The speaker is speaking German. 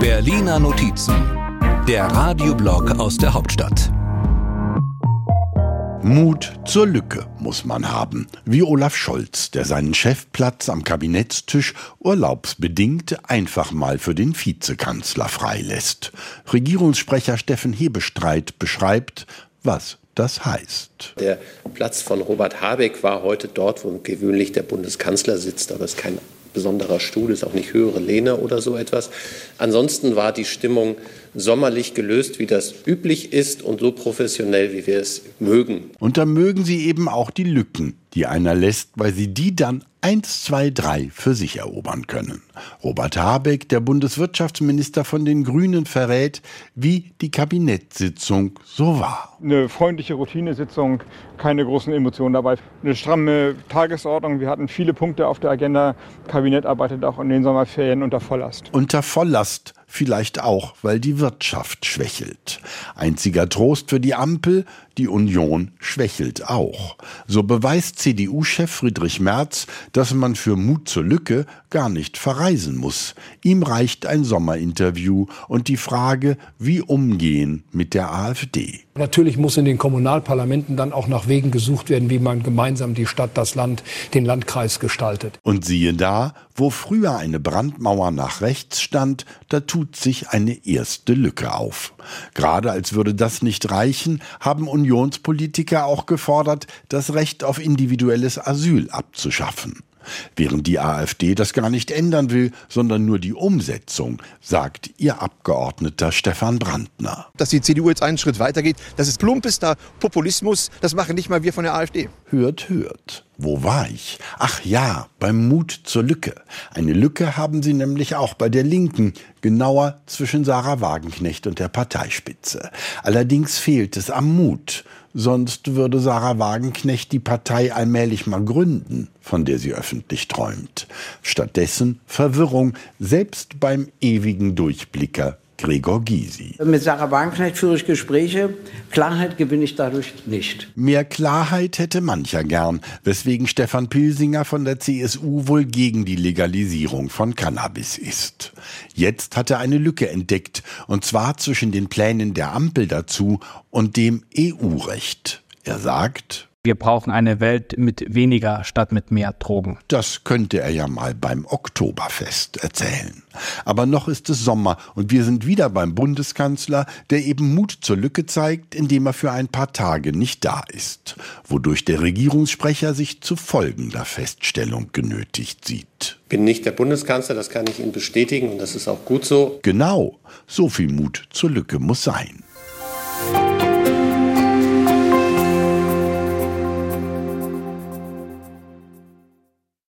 Berliner Notizen, der Radioblog aus der Hauptstadt. Mut zur Lücke muss man haben, wie Olaf Scholz, der seinen Chefplatz am Kabinettstisch urlaubsbedingt einfach mal für den Vizekanzler freilässt. Regierungssprecher Steffen Hebestreit beschreibt, was das heißt. Der Platz von Robert Habeck war heute dort, wo gewöhnlich der Bundeskanzler sitzt, aber es ist kein besonderer Stuhl, ist auch nicht höhere Lehne oder so etwas. Ansonsten war die Stimmung sommerlich gelöst, wie das üblich ist und so professionell, wie wir es mögen. Und da mögen sie eben auch die Lücken, die einer lässt, weil sie die dann eins, zwei, drei für sich erobern können. Robert Habeck, der Bundeswirtschaftsminister von den Grünen, verrät, wie die Kabinettssitzung so war. Eine freundliche Routinesitzung, keine großen Emotionen dabei. Eine stramme Tagesordnung. Wir hatten viele Punkte auf der Agenda. Kabinett arbeitet auch in den Sommerferien unter Volllast. Unter Volllast vielleicht auch, weil die Wirtschaft schwächelt. Einziger Trost für die Ampel, die Union schwächelt auch. So beweist CDU-Chef Friedrich Merz, dass man für Mut zur Lücke gar nicht verreisen muss. Ihm reicht ein Sommerinterview und die Frage, wie umgehen mit der AfD. Natürlich muss in den Kommunalparlamenten dann auch nach Wegen gesucht werden, wie man gemeinsam die Stadt, das Land, den Landkreis gestaltet. Und siehe da, wo früher eine Brandmauer nach rechts stand, da tut sich eine erste Lücke auf. Gerade als würde das nicht reichen, haben Unionspolitiker auch gefordert, das Recht auf individuelles Asyl abzuschaffen. Während die AfD das gar nicht ändern will, sondern nur die Umsetzung, sagt ihr Abgeordneter Stefan Brandner. Dass die CDU jetzt einen Schritt weitergeht, das ist plumpester Populismus, das machen nicht mal wir von der AfD. Hört, hört. Wo war ich? Ach ja, beim Mut zur Lücke. Eine Lücke haben sie nämlich auch bei der Linken, genauer zwischen Sarah Wagenknecht und der Parteispitze. Allerdings fehlt es am Mut. Sonst würde Sarah Wagenknecht die Partei allmählich mal gründen, von der sie öffentlich träumt. Stattdessen Verwirrung, selbst beim ewigen Durchblicker Gregor Gysi. Mit Sarah Wagenknecht führe ich Gespräche. Klarheit gewinne ich dadurch nicht. Mehr Klarheit hätte mancher gern, weswegen Stefan Pilsinger von der CSU wohl gegen die Legalisierung von Cannabis ist. Jetzt hat er eine Lücke entdeckt, und zwar zwischen den Plänen der Ampel dazu und dem EU-Recht. Er sagt, wir brauchen eine Welt mit weniger statt mit mehr Drogen. Das könnte er ja mal beim Oktoberfest erzählen. Aber noch ist es Sommer und wir sind wieder beim Bundeskanzler, der eben Mut zur Lücke zeigt, indem er für ein paar Tage nicht da ist, wodurch der Regierungssprecher sich zu folgender Feststellung genötigt sieht. Bin nicht der Bundeskanzler, das kann ich Ihnen bestätigen und das ist auch gut so. Genau, so viel Mut zur Lücke muss sein.